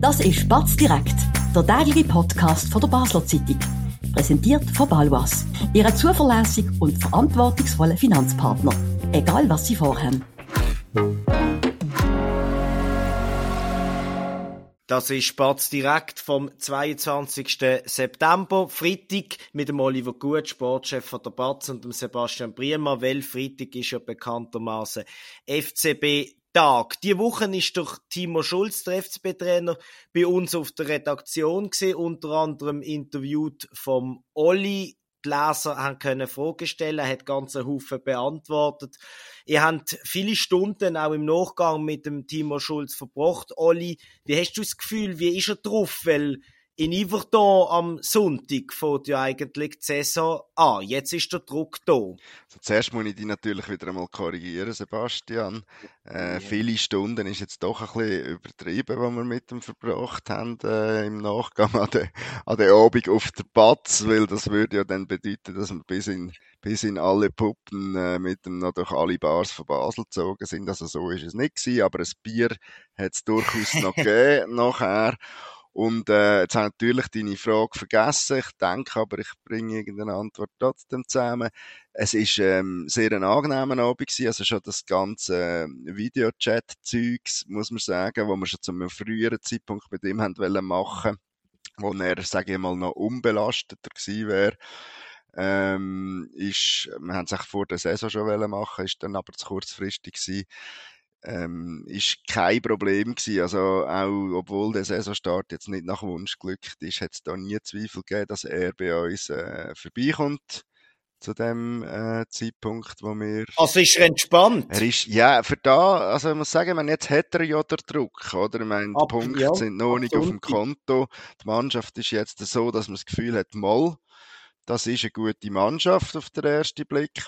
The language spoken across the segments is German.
Das ist Batz direkt, der tägliche Podcast von der Basler Zeitung. Präsentiert von Balwas, Ihre zuverlässigen und verantwortungsvollen Finanzpartner. Egal was Sie vorhaben. Das ist Spatz direkt vom 22. September, Freitag, mit dem Oliver Gut, Sportchef von der Batz und dem Sebastian Briemer, weil Freitag ist ja bekanntermaßen FCB Tag. Die Woche ist durch Timo Schulz, der FCB-Trainer, bei uns auf der Redaktion gesehen, unter anderem interviewt vom Olli. Die Leser haben können Fragen stellen, er hat ganze Haufen beantwortet. Ihr habt viele Stunden auch im Nachgang mit dem Timo Schulz verbracht. Olli, wie hast du das Gefühl, wie ist er drauf? Weil in Yverdon am Sonntag fängt ja eigentlich die Saison an. Jetzt ist der Druck da. Also zuerst muss ich dich natürlich wieder einmal korrigieren, Sebastian. Äh, ja. Viele Stunden ist jetzt doch ein bisschen übertrieben, was wir mit ihm verbracht haben äh, im Nachgang an den, an den Abend auf der Batz, weil das würde ja dann bedeuten, dass wir bis in, bis in alle Puppen äh, mit dem noch durch alle Bars von Basel gezogen sind. Also so ist es nicht gewesen, aber ein Bier hat es durchaus noch gegeben nachher. Und äh, jetzt habe ich natürlich deine Frage vergessen. Ich denke aber, ich bringe irgendeine Antwort trotzdem zusammen. Es ist ähm, sehr ein angenehmer Abend gewesen. Also schon das ganze äh, Videochat-Zeugs, muss man sagen, wo wir schon zu einem früheren Zeitpunkt mit ihm haben wollen machen, wo er, sage ich mal, noch unbelasteter gewesen wäre. Ähm, ist, wir haben es vor der Saison schon machen, ist dann aber zu kurzfristig gewesen ähm, ist kein Problem gewesen. Also auch, obwohl der Saisonstart jetzt nicht nach Wunsch glückt ist, hat es da nie Zweifel gegeben, dass er bei uns äh, vorbeikommt zu dem äh, Zeitpunkt, wo wir... Also ist er entspannt? Er ist, ja, für da, also ich muss sagen, man, jetzt hat er ja den Druck, oder? Ich meine, die Punkte ja, sind noch nicht auf dem Konto. Die Mannschaft ist jetzt so, dass man das Gefühl hat, mal, das ist eine gute Mannschaft auf den ersten Blick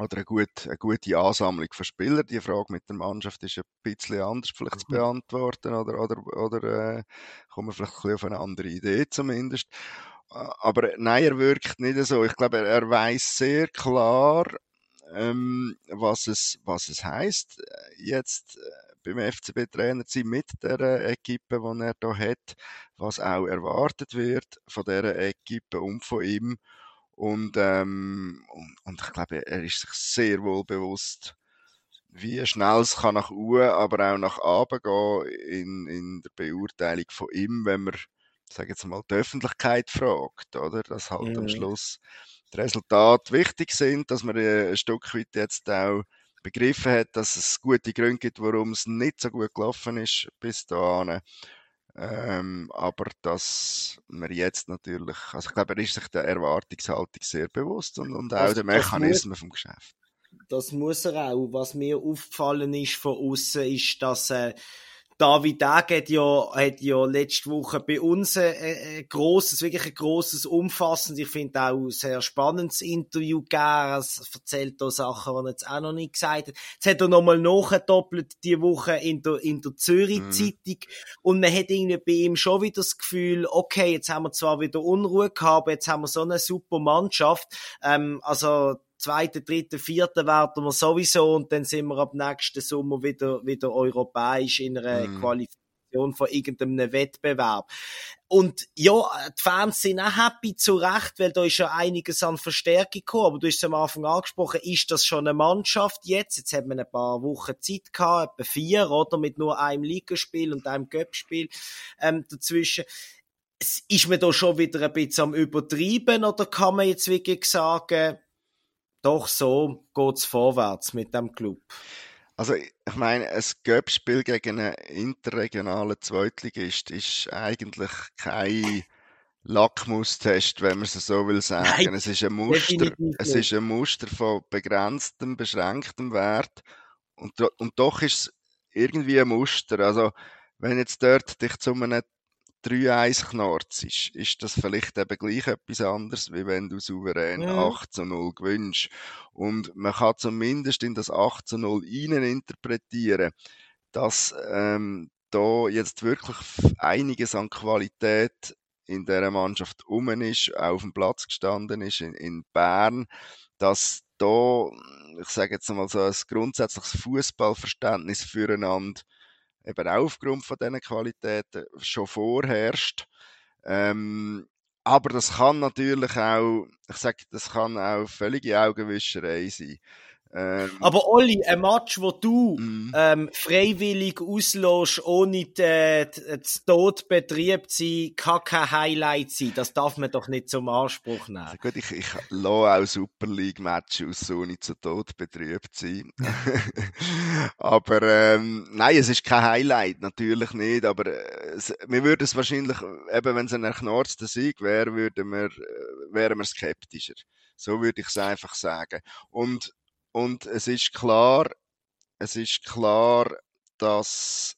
oder eine gute, eine gute Ansammlung von Spielern. Die Frage mit der Mannschaft ist ein bisschen anders vielleicht mhm. zu beantworten oder, oder, oder äh, kommen wir vielleicht ein bisschen auf eine andere Idee zumindest. Aber nein, er wirkt nicht so. Ich glaube, er, er weiß sehr klar, ähm, was es, was es heißt, jetzt äh, beim FCB Trainer zu sein mit der Equipe, die er da hat, was auch erwartet wird von dieser Equipe und von ihm. Und, ähm, und, und, ich glaube, er ist sich sehr wohl bewusst, wie schnell es kann nach oben, aber auch nach oben gehen in, in der Beurteilung von ihm, wenn man, sage jetzt mal, die Öffentlichkeit fragt, oder? Dass halt mhm. am Schluss die Resultate wichtig sind, dass man ein Stück weit jetzt auch begriffen hat, dass es gute Gründe gibt, warum es nicht so gut gelaufen ist bis dahin. Ähm, aber dass man jetzt natürlich, also ich glaube, er ist sich der Erwartungshaltung sehr bewusst und, und auch der Mechanismen vom Geschäft. Das muss er auch. Was mir aufgefallen ist von außen, ist, dass äh, David Dag hat ja, hat ja letzte Woche bei uns ein, ein grosses, wirklich ein grosses, umfassendes, ich finde auch ein sehr spannendes Interview gegeben. Es erzählt da Sachen, die er jetzt auch noch nicht gesagt hat. Jetzt hat er nochmal nachgedoppelt die Woche in der, in der Zürich-Zeitung. Mhm. Und man hat irgendwie bei ihm schon wieder das Gefühl, okay, jetzt haben wir zwar wieder Unruhe gehabt, jetzt haben wir so eine super Mannschaft. Ähm, also, zweite, dritte, vierte werden wir sowieso und dann sind wir ab nächsten Sommer wieder, wieder europäisch in einer mm. Qualifikation von irgendeinem Wettbewerb. Und ja, die Fans sind auch happy zu Recht, weil da ist ja einiges an Verstärkung gekommen. Aber du hast es am Anfang angesprochen, ist das schon eine Mannschaft jetzt? Jetzt hat man ein paar Wochen Zeit gehabt, etwa vier, oder? Mit nur einem Ligaspiel und einem Göppspiel ähm, dazwischen. Ist man da schon wieder ein bisschen am Übertreiben oder kann man jetzt wirklich sagen, doch so geht's vorwärts mit dem Club. Also ich meine, ein Göppspiel gegen einen interregionalen Zweitligist ist eigentlich kein Lackmustest, wenn man es so will sagen. Nein, es ist ein Muster, es ist ein Muster von begrenztem, beschränktem Wert und, und doch ist es irgendwie ein Muster. Also wenn jetzt dort dich zu einem 3-1 knarzt, ist, ist das vielleicht eben gleich etwas anderes, wie wenn du souverän ja. 8 zu 0 gewinnst. Und man kann zumindest in das 8 zu 0 rein interpretieren, dass ähm, da jetzt wirklich einiges an Qualität in der Mannschaft um ist, auch auf dem Platz gestanden ist in, in Bern, dass da, ich sage jetzt mal so, ein grundsätzliches Fußballverständnis füreinander eben aufgrund von diesen Qualitäten schon vorherrscht. Ähm, aber das kann natürlich auch, ich sage, das kann auch völlige Augenwischerei sein. Ähm, Aber Olli, ein Match, wo du mm. ähm, freiwillig auslässt, ohne das Todbetrieb zu sein, kann kein Highlight sein. Das darf man doch nicht zum Anspruch nehmen. Also gut, ich, ich lasse auch Super League-Matches aus, ohne zu Todbetrieb zu sein. aber ähm, nein, es ist kein Highlight, natürlich nicht. Aber äh, es, wir würden es wahrscheinlich, eben wenn es ein erknorster Sieg wäre, würden wir, äh, wären wir skeptischer. So würde ich es einfach sagen. Und und es ist klar, es ist klar, dass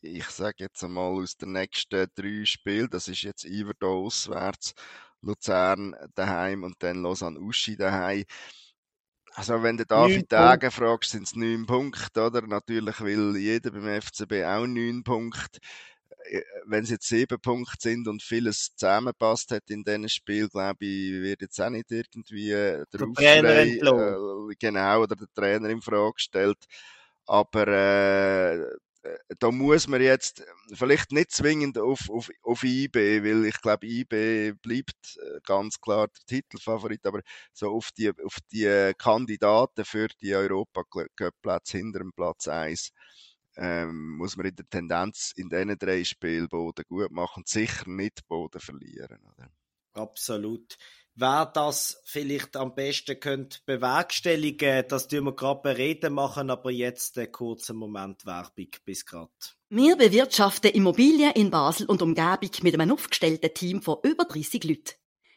ich sage jetzt einmal aus den nächsten drei Spielen, das ist jetzt Iverdo auswärts, Luzern daheim und dann Lausanne Uschi daheim. Also wenn du David Dagen fragst, sind es neun Punkte, oder? Natürlich will jeder beim FCB auch neun Punkte. Äh, wenn es jetzt sieben Punkte sind und vieles zusammenpasst hat in diesem Spiel, glaube ich, wird jetzt auch nicht irgendwie äh, der, der Trainer äh, genau, oder der Trainer in Frage gestellt. Aber äh, äh, da muss man jetzt vielleicht nicht zwingend auf, auf, auf IB, weil ich glaube, IB bleibt ganz klar der Titelfavorit, aber so auf die, auf die Kandidaten für die Europacup-Plätze hinter dem Platz 1 ähm, muss man in der Tendenz in diesen drei Spielen Boden gut machen und sicher nicht Boden verlieren. Oder? Absolut. Wer das vielleicht am besten könnte bewerkstelligen, das tun wir gerade bereden machen, aber jetzt einen kurzen Moment Werbung bis gerade. Wir bewirtschaften Immobilien in Basel und Umgebung mit einem aufgestellten Team von über 30 Leuten.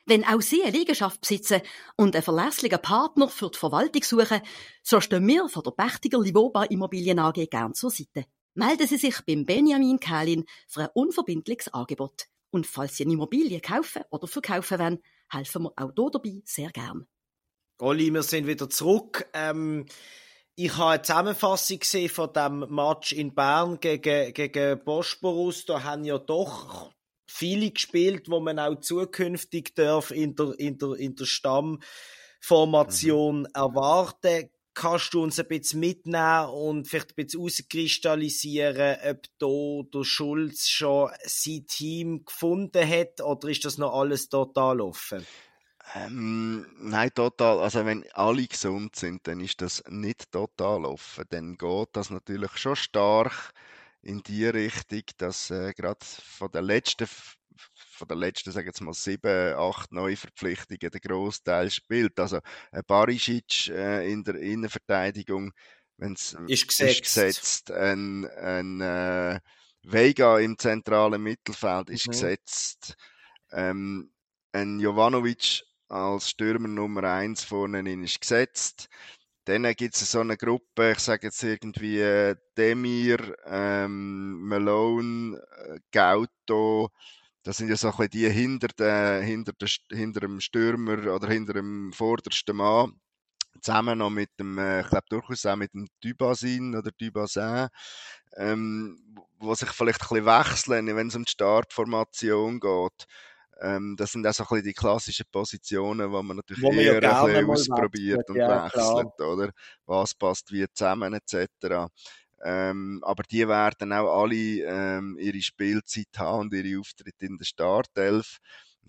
Wenn auch Sie eine Liegenschaft besitzen und einen verlässlichen Partner für die Verwaltung suchen, so stehen wir von der Pächtiger Livoba Immobilien AG gern zur Seite. Melden Sie sich beim Benjamin Kählin für ein unverbindliches Angebot. Und falls Sie eine Immobilie kaufen oder verkaufen wollen, helfen wir auch hier dabei sehr gern. Olli, wir sind wieder zurück. Ähm, ich habe eine Zusammenfassung gesehen von dem Match in Bern gegen, gegen Bosporus. Da haben ja doch viele gespielt, wo man auch zukünftig darf in der, in der, in der Stammformation mhm. erwarten. Kannst du uns ein bisschen mitnehmen und vielleicht ein bisschen auskristallisieren, ob da der Schulz schon sein Team gefunden hat oder ist das noch alles total offen? Ähm, nein, total. Also wenn alle gesund sind, dann ist das nicht total offen. Dann geht das natürlich schon stark in die Richtung, dass äh, gerade von der letzten von der letzten, sagen jetzt mal, sieben, acht Neuverpflichtungen der Großteil spielt. Also ein Barisic äh, in der Innenverteidigung, wenn es ist gesetzt, ist gesetzt ein, ein äh, Vega im zentralen Mittelfeld ist mhm. gesetzt, ähm, ein Jovanovic als Stürmer Nummer eins vorne ist gesetzt. Dann gibt es so eine Gruppe, ich sage jetzt irgendwie äh, Demir, ähm, Malone, äh, Gauto, das sind ja so ein bisschen die hinter, der, hinter, der, hinter dem Stürmer oder hinter dem vordersten Mann. Zusammen noch mit dem, äh, ich glaube durchaus auch mit dem Dubasin oder Dubasin, ähm, wo sich vielleicht ein bisschen wechseln, wenn es um die Startformation geht. Ähm, das sind auch so ein bisschen die klassischen Positionen, wo man natürlich wo man eher ja ein bisschen ausprobiert und ja, wechselt, klar. oder? Was passt wie zusammen, etc. Ähm, aber die werden auch alle ähm, ihre Spielzeit haben und ihre Auftritte in der Startelf.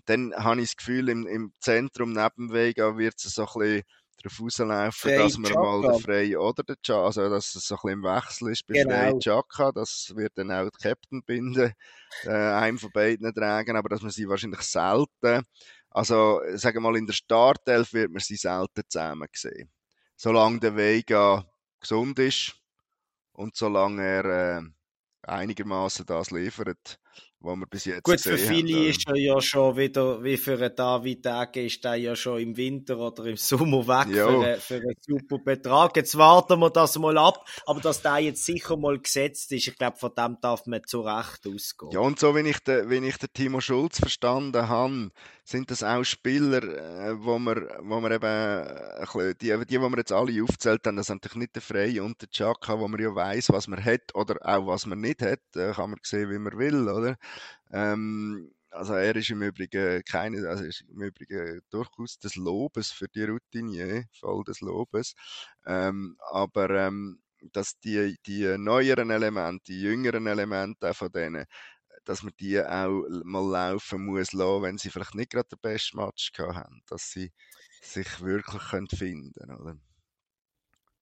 Dann habe ich das Gefühl, im, im Zentrum neben Vega wird es so ein bisschen darauf rauslaufen, dass man Chaka. mal den Frey oder den Chaka, also dass es so ein bisschen im Wechsel ist bei genau. Frey Chaka, das wird dann auch die Captain binden, äh, einem von beiden tragen, aber dass man sie wahrscheinlich selten, also sagen wir mal in der Startelf wird man sie selten zusammen sehen. Solange der Vega gesund ist und solange er äh, einigermaßen das liefert, was wir bis jetzt Gut, für viele haben. ist er ja schon wieder, wie für einen David Dage, ist er ja schon im Winter oder im Sommer weg für, einen, für einen super Betrag. Jetzt warten wir das mal ab, aber dass der jetzt sicher mal gesetzt ist, ich glaube, von dem darf man zu Recht ausgehen. Ja, und so, wenn ich den, wenn ich den Timo Schulz verstanden habe, sind das auch Spieler, äh, wo wir, wo wir eben, äh, die, die, die wir jetzt alle aufzählt haben, das sind natürlich nicht der Freie und der Chaka, wo man ja weiß, was man hat oder auch was man nicht hat, äh, kann man sehen, wie man will, oder? Ähm, also er ist im Übrigen keine, also ist im Übrigen durchaus des Lobes für die Routinier, voll des Lobes. Ähm, aber ähm, dass die, die neueren Elemente, die jüngeren Elemente von denen, dass man die auch mal laufen muss lassen, wenn sie vielleicht nicht gerade den besten Match haben, dass sie sich wirklich finden können, oder?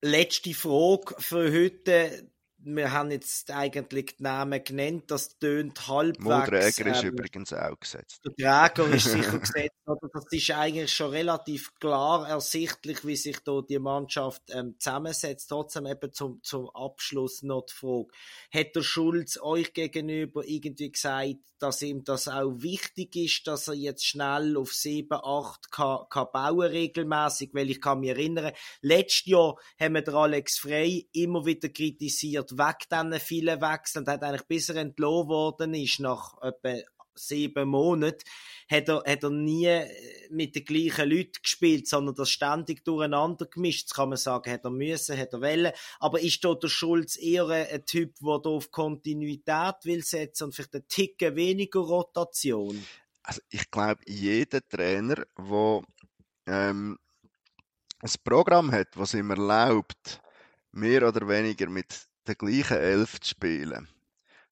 Letzte Frage für heute wir haben jetzt eigentlich die Namen genannt, das tönt halbwegs. Modräger ähm, ist übrigens auch gesetzt. Der Träger ist sicher gesetzt, oder? Das ist eigentlich schon relativ klar ersichtlich, wie sich da die Mannschaft ähm, zusammensetzt. Trotzdem eben zum, zum Abschluss noch die Frage. Hat der Schulz euch gegenüber irgendwie gesagt, dass ihm das auch wichtig ist, dass er jetzt schnell auf 7, 8 kann, kann bauen regelmäßig, weil ich kann mich erinnern, letztes Jahr haben wir Alex Frey immer wieder kritisiert, weg diesen vielen Wechseln, und hat eigentlich bis er entlohnt worden ist, nach etwa sieben Monaten, hat er, hat er nie äh, mit den gleichen Leuten gespielt, sondern das ständig durcheinander gemischt. Das kann man sagen, hat er müssen, hat er wollen. Aber ist da der Schulz eher ein Typ, der auf Kontinuität will setzen und vielleicht ein Ticken weniger Rotation? Also ich glaube, jeder Trainer, der ähm, ein Programm hat, was ihm erlaubt, mehr oder weniger mit der gleichen Elf zu spielen,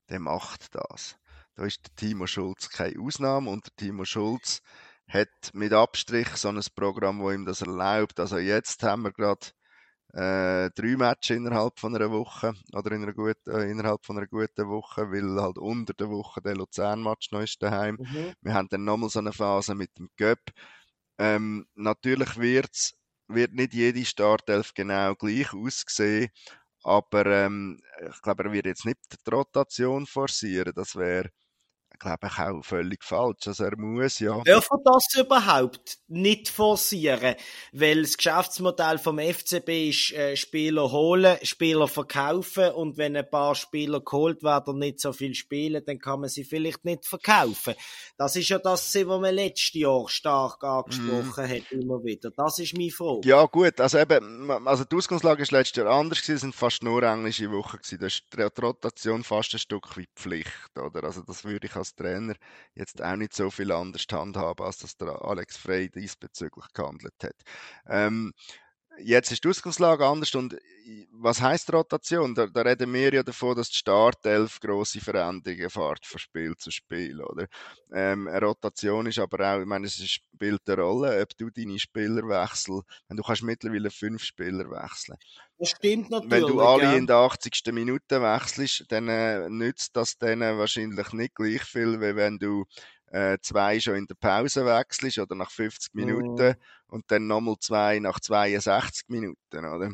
der macht das. Da ist der Timo Schulz keine Ausnahme und der Timo Schulz hat mit Abstrich so ein Programm, wo ihm das erlaubt. Also jetzt haben wir gerade äh, drei Matches innerhalb von einer Woche oder in einer guten, äh, innerhalb von einer guten Woche, weil halt unter der Woche der Luzern-Match noch ist daheim. Mhm. Wir haben dann nochmal so eine Phase mit dem Göpp. Ähm, natürlich wird's, wird nicht jede Startelf genau gleich aussehen, aber ähm, ich glaube, er wird jetzt nicht die Rotation forcieren. Das wäre glaube ich, auch völlig falsch. Also er muss ja. Darf er das überhaupt nicht forcieren? Weil das Geschäftsmodell vom FCB ist, äh, Spieler holen, Spieler verkaufen und wenn ein paar Spieler geholt werden und nicht so viel spielen, dann kann man sie vielleicht nicht verkaufen. Das ist ja das, was man letztes Jahr stark angesprochen mm. hat, immer wieder. Das ist meine Frage. Ja, gut, also eben, also die Ausgangslage ist letztes Jahr anders gewesen, es sind fast nur englische Wochen gewesen. Da ist die Rotation fast ein Stück wie Pflicht, oder? Also das würde ich als als Trainer jetzt auch nicht so viel anders handhaben, als das der Alex Frey diesbezüglich gehandelt hat. Ähm, jetzt ist die Ausgangslage anders und was heißt Rotation? Da, da, reden wir ja davon, dass die Startelf grosse Veränderungen fährt von Spiel zu Spiel, oder? Ähm, eine Rotation ist aber auch, ich meine, es spielt eine Rolle, ob du deine Spieler wechselst. Du kannst mittlerweile fünf Spieler wechseln. Das stimmt natürlich. Wenn du alle ja. in der 80. Minute wechselst, dann äh, nützt das denen wahrscheinlich nicht gleich viel, wie wenn du äh, zwei schon in der Pause wechselst oder nach 50 Minuten mm. und dann nochmal zwei nach 62 Minuten, oder?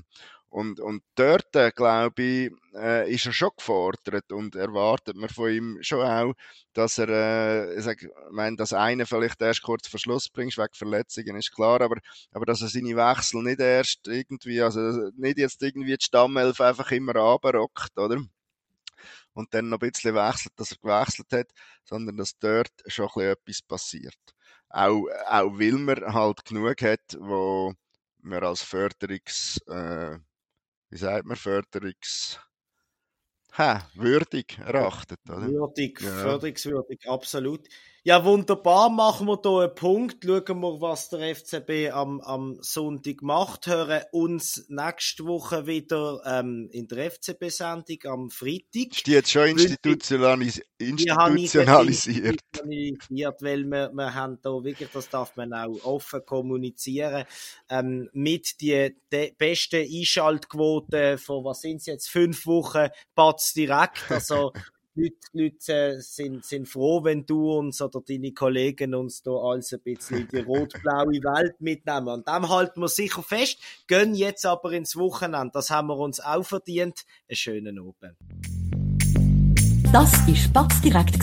Und, und dort, äh, glaube ich, äh, ist er schon gefordert und erwartet man von ihm schon auch, dass er, äh, ich, sag, ich meine, dass einer vielleicht erst kurz vor Schluss bringst, wegen Verletzungen, ist klar, aber, aber dass er seine Wechsel nicht erst irgendwie, also nicht jetzt irgendwie die Stammelf einfach immer runterrockt, oder? Und dann noch ein bisschen wechselt, dass er gewechselt hat, sondern dass dort schon ein bisschen etwas passiert. Auch, auch weil man halt genug hat, wo man als Förderungs, äh, wie sagt man, Förderungs, ha, würdig erachtet, oder? Würdig, ja. förderungswürdig, absolut. Ja, wunderbar. Machen wir hier einen Punkt. Schauen wir, was der FCB am, am Sonntag macht. Hören uns nächste Woche wieder ähm, in der FCB-Sendung am Freitag. Ist die jetzt schon institutionalis institutionalisiert? institutionalisiert? Weil wir, wir haben da wirklich, das darf man auch offen kommunizieren, ähm, mit die, die besten Einschaltquoten von, was sind es jetzt, fünf Wochen, Batz direkt. Also, Leute, Leute äh, sind, sind froh, wenn du uns oder deine Kollegen uns da alles ein bisschen in die rot-blaue Welt mitnehmen. Und dem halten wir sicher fest. Gehen jetzt aber ins Wochenende. Das haben wir uns auch verdient. Einen schönen Abend. Das war Spatz direkt,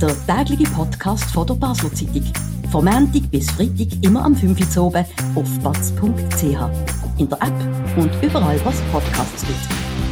der tägliche Podcast von der Basler Zeitung. Vom Montag bis Freitag immer am 5 Uhr oben auf batz.ch. In der App und überall, was Podcasts gibt.